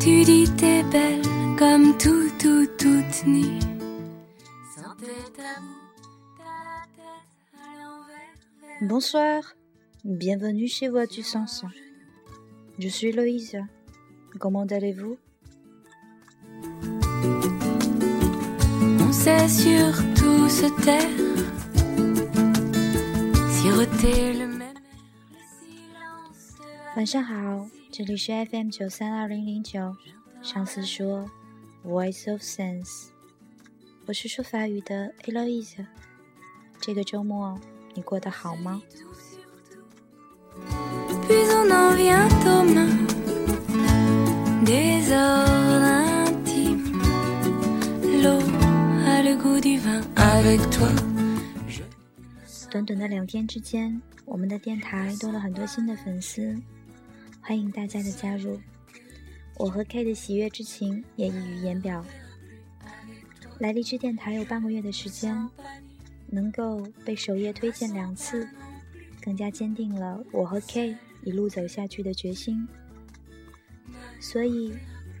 Tu dis t'es belle comme tout, tout, toute nuit. Bonsoir, bienvenue chez Vois-tu sans Je suis Loïse. Comment allez-vous? sait surtout se taire, siroter le même silence. 晚上好，这里是 FM 九三二零零九，上司说 Voice of Sense，我是说法语的 Eloise。这个周末你过得好吗？ Puis on en vient aux mains, désordre intime. L'eau 短短的两天之间，我们的电台多了很多新的粉丝，欢迎大家的加入。我和 K 的喜悦之情也溢于言表。来荔枝电台有半个月的时间，能够被首页推荐两次，更加坚定了我和 K 一路走下去的决心。所以，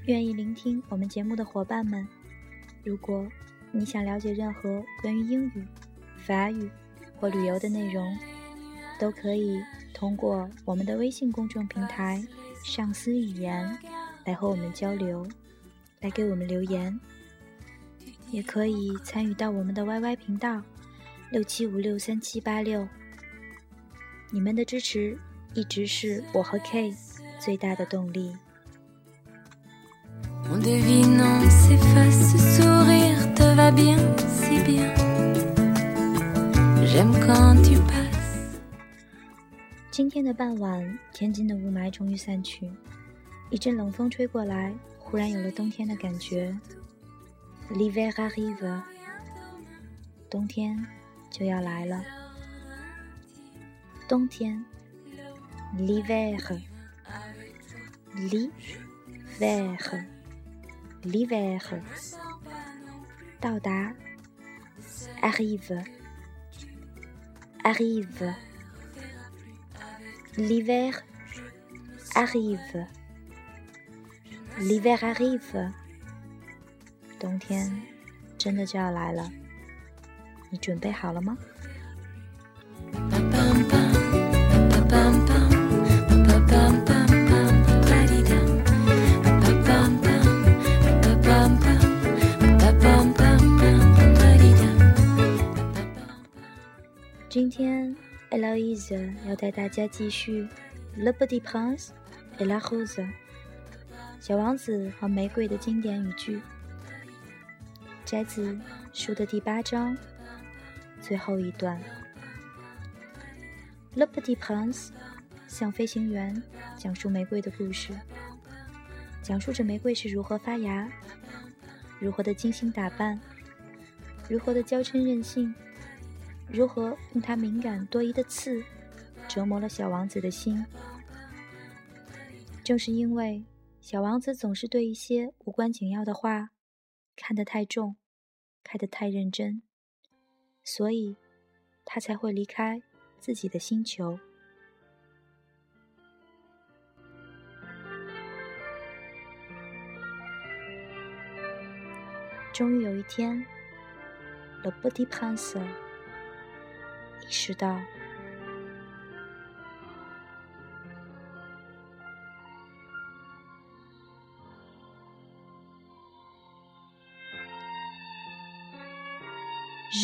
愿意聆听我们节目的伙伴们，如果你想了解任何关于英语、法语或旅游的内容，都可以通过我们的微信公众平台“上司语言”来和我们交流，来给我们留言，也可以参与到我们的 YY 频道六七五六三七八六。你们的支持一直是我和 K 最大的动力。今天的傍晚，天津的雾霾终于散去，一阵冷风吹过来，忽然有了冬天的感觉。L'hiver arrive，冬天就要来了。冬天，l'hiver，l'hiver，l'hiver，到达，arrive，arrive。冬季，冬天真的就要来了，你准备好了吗？今天。Eloise 要带大家继续《Le Petit Prince et la Rose》小王子和玫瑰的经典语句，摘自书的第八章最后一段。Le Petit Prince 向飞行员讲述玫瑰的故事，讲述着玫瑰是如何发芽，如何的精心打扮，如何的娇嗔任性。如何用它敏感多疑的刺折磨了小王子的心？正是因为小王子总是对一些无关紧要的话看得太重，看得太认真，所以他才会离开自己的星球。终于有一天，Le Petit Prince。Je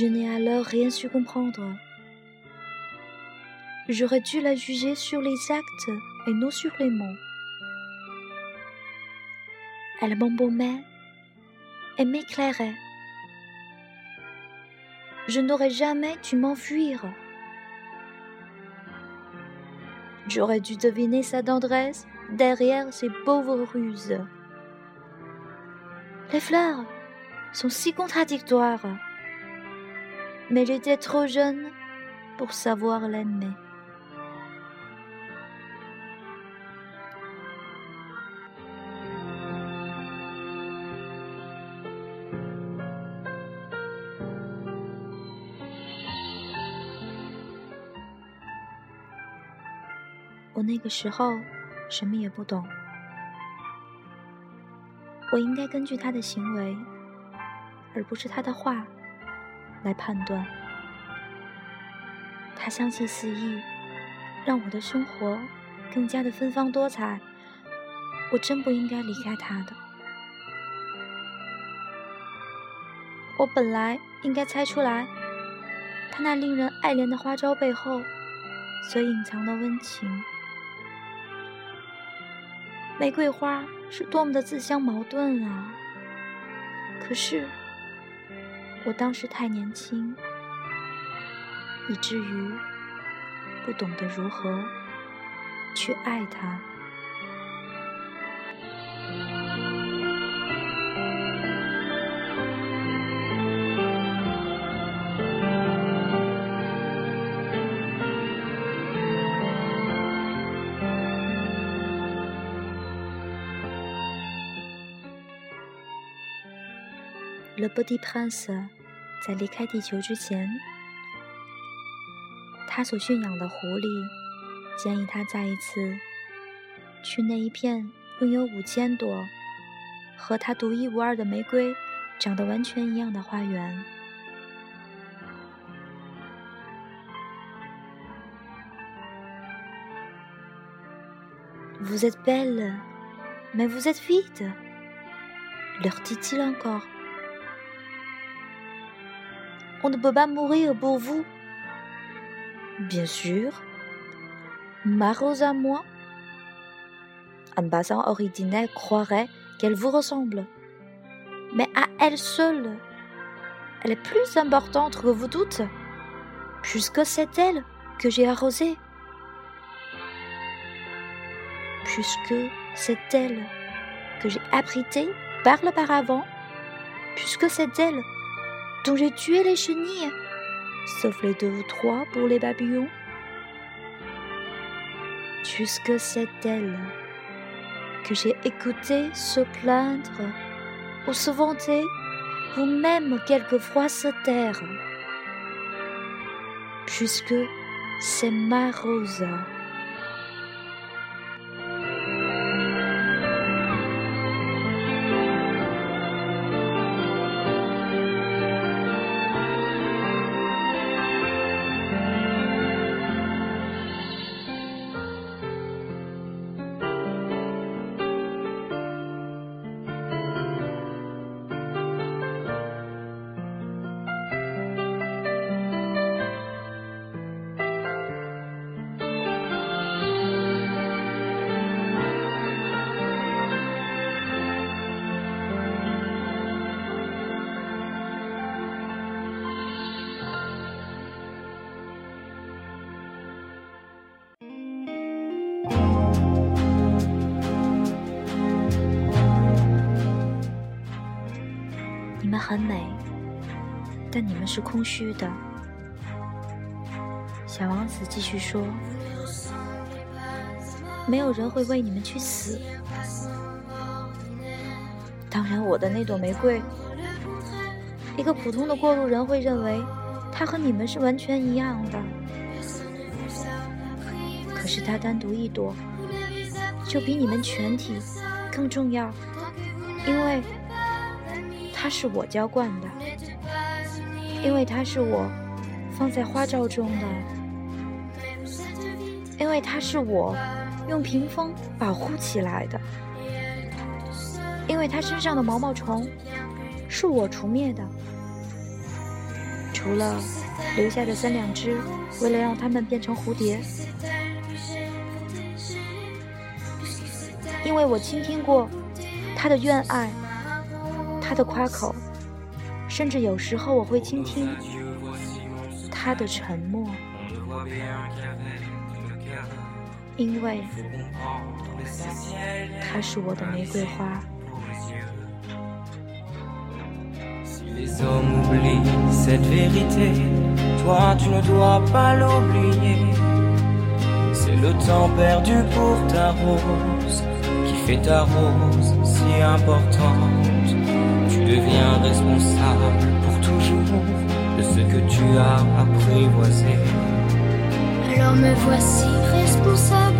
n'ai alors rien su comprendre. J'aurais dû la juger sur les actes et non sur les mots. Elle m'embaumait et m'éclairait. Je n'aurais jamais dû m'enfuir. J'aurais dû deviner sa tendresse derrière ses pauvres ruses. Les fleurs sont si contradictoires. Mais j'étais trop jeune pour savoir l'aimer. 我那个时候什么也不懂，我应该根据他的行为，而不是他的话来判断。他香气四溢，让我的生活更加的芬芳多彩。我真不应该离开他的。我本来应该猜出来，他那令人爱怜的花招背后所隐藏的温情。玫瑰花是多么的自相矛盾啊！可是我当时太年轻，以至于不懂得如何去爱他。Le Petit Prince 在离开地球之前，他所驯养的狐狸建议他再一次去那一片拥有五千朵和他独一无二的玫瑰长得完全一样的花园。Vous êtes belle, mais vous êtes vide, leur dit-il encore. On ne peut pas mourir pour vous. Bien sûr. Ma rose à moi. Un passant ordinaire croirait qu'elle vous ressemble. Mais à elle seule, elle est plus importante que vous toutes, puisque c'est elle que j'ai arrosée. Puisque c'est elle que j'ai abritée par le paravent, puisque c'est elle dont j'ai tué les chenilles, sauf les deux ou trois pour les babillons. Puisque c'est elle que j'ai écouté se plaindre ou se vanter, ou même quelquefois se taire. Puisque c'est ma Rosa. “很美，但你们是空虚的。”小王子继续说：“没有人会为你们去死。当然，我的那朵玫瑰，一个普通的过路人会认为它和你们是完全一样的。可是它单独一朵，就比你们全体更重要，因为……”它是我浇灌的，因为它是我放在花罩中的，因为它是我用屏风保护起来的，因为它身上的毛毛虫是我除灭的，除了留下的三两只，为了让它们变成蝴蝶，因为我倾听过它的怨爱。他的夸口，甚至有时候我会倾听他的沉默，因为他是我的玫瑰花。Deviens responsable pour toujours de ce que tu as apprivoisé. Alors me voici responsable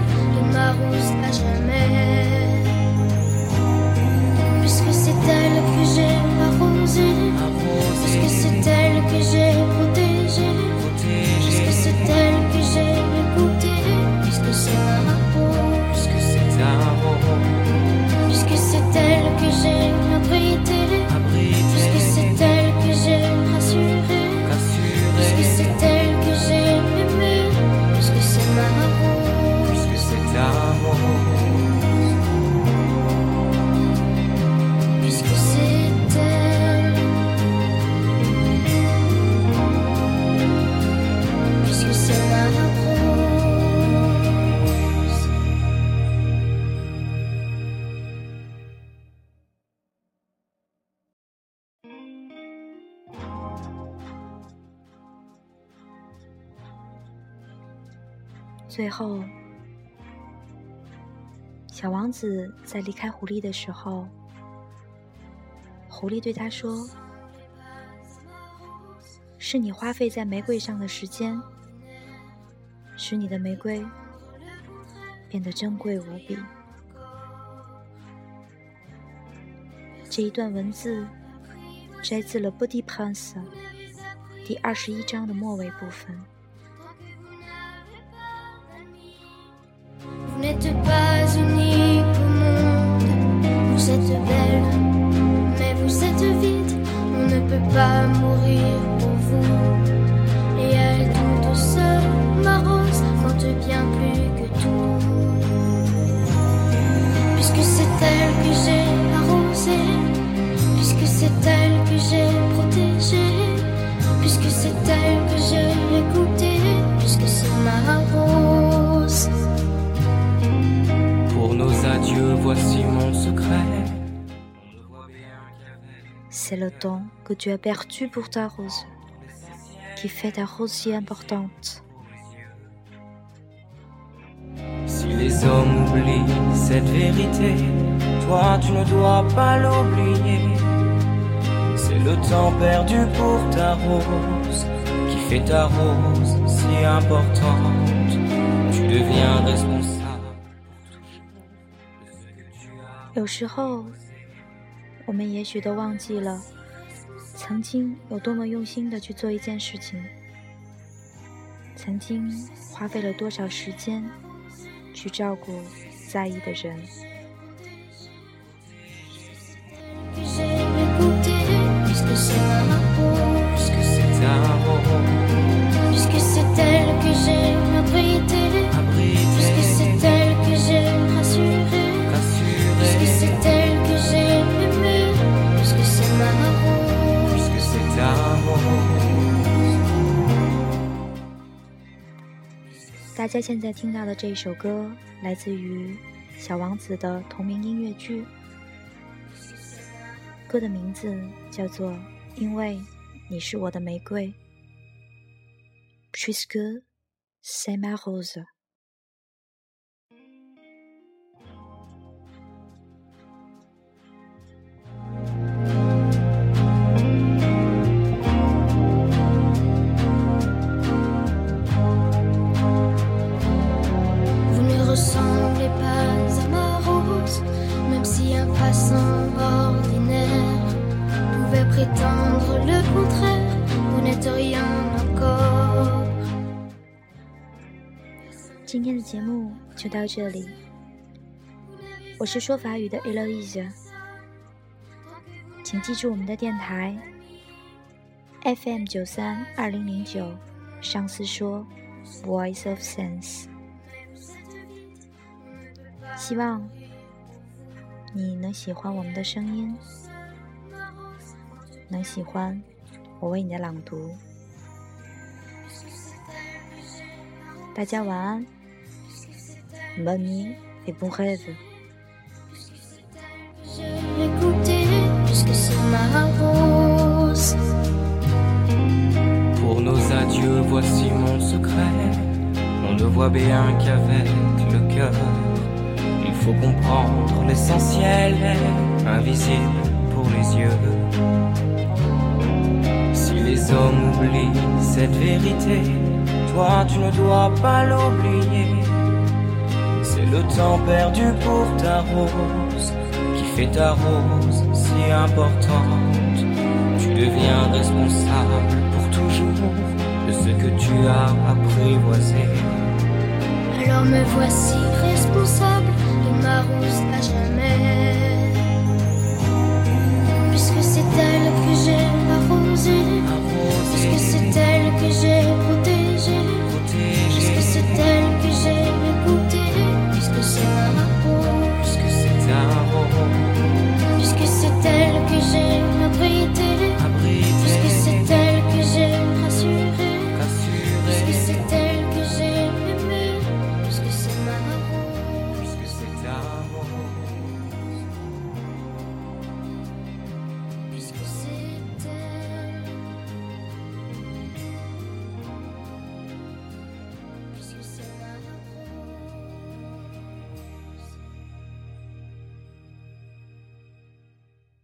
最后，小王子在离开狐狸的时候，狐狸对他说：“是你花费在玫瑰上的时间，使你的玫瑰变得珍贵无比。”这一段文字摘自了《Petit Prince》第二十一章的末尾部分。N'êtes pas unique au monde, vous êtes belle, mais vous êtes vide, on ne peut pas mourir pour vous. Et elle toute seule, ma rose, compte bien plus que tout. Puisque c'est elle que j'ai arrosée, puisque c'est elle que j'ai protégée, puisque c'est elle Adieux, voici mon secret. C'est le temps que tu as perdu pour ta rose, qui fait ta rose si importante. Si les hommes oublient cette vérité, toi tu ne dois pas l'oublier. C'est le temps perdu pour ta rose qui fait ta rose si importante. Tu deviens responsable 有时候，我们也许都忘记了曾经有多么用心的去做一件事情，曾经花费了多少时间去照顾在意的人。大家现在听到的这首歌来自于《小王子》的同名音乐剧，歌的名字叫做《因为你是我的玫瑰》（Puisque c'est ma rose）。的节目就到这里，我是说法语的 Eloise，请记住我们的电台 FM 九三二零零九，上司说 Voice of Sense，希望你能喜欢我们的声音，能喜欢我为你的朗读。大家晚安。Nuit et bon rêve。J'ai écouté, puisque c'est ma rose. Pour nos adieux, voici mon secret. On ne voit bien qu'avec le cœur. Il faut comprendre l'essentiel est invisible pour les yeux. Si les hommes oublient cette vérité, toi tu ne dois pas l'oublier le temps perdu pour ta rose qui fait ta rose si importante. Tu deviens responsable pour toujours de ce que tu as apprivoisé. Alors me voici responsable de ma rose à jamais. Puisque c'est elle que j'ai arrosée, puisque c'est elle que j'ai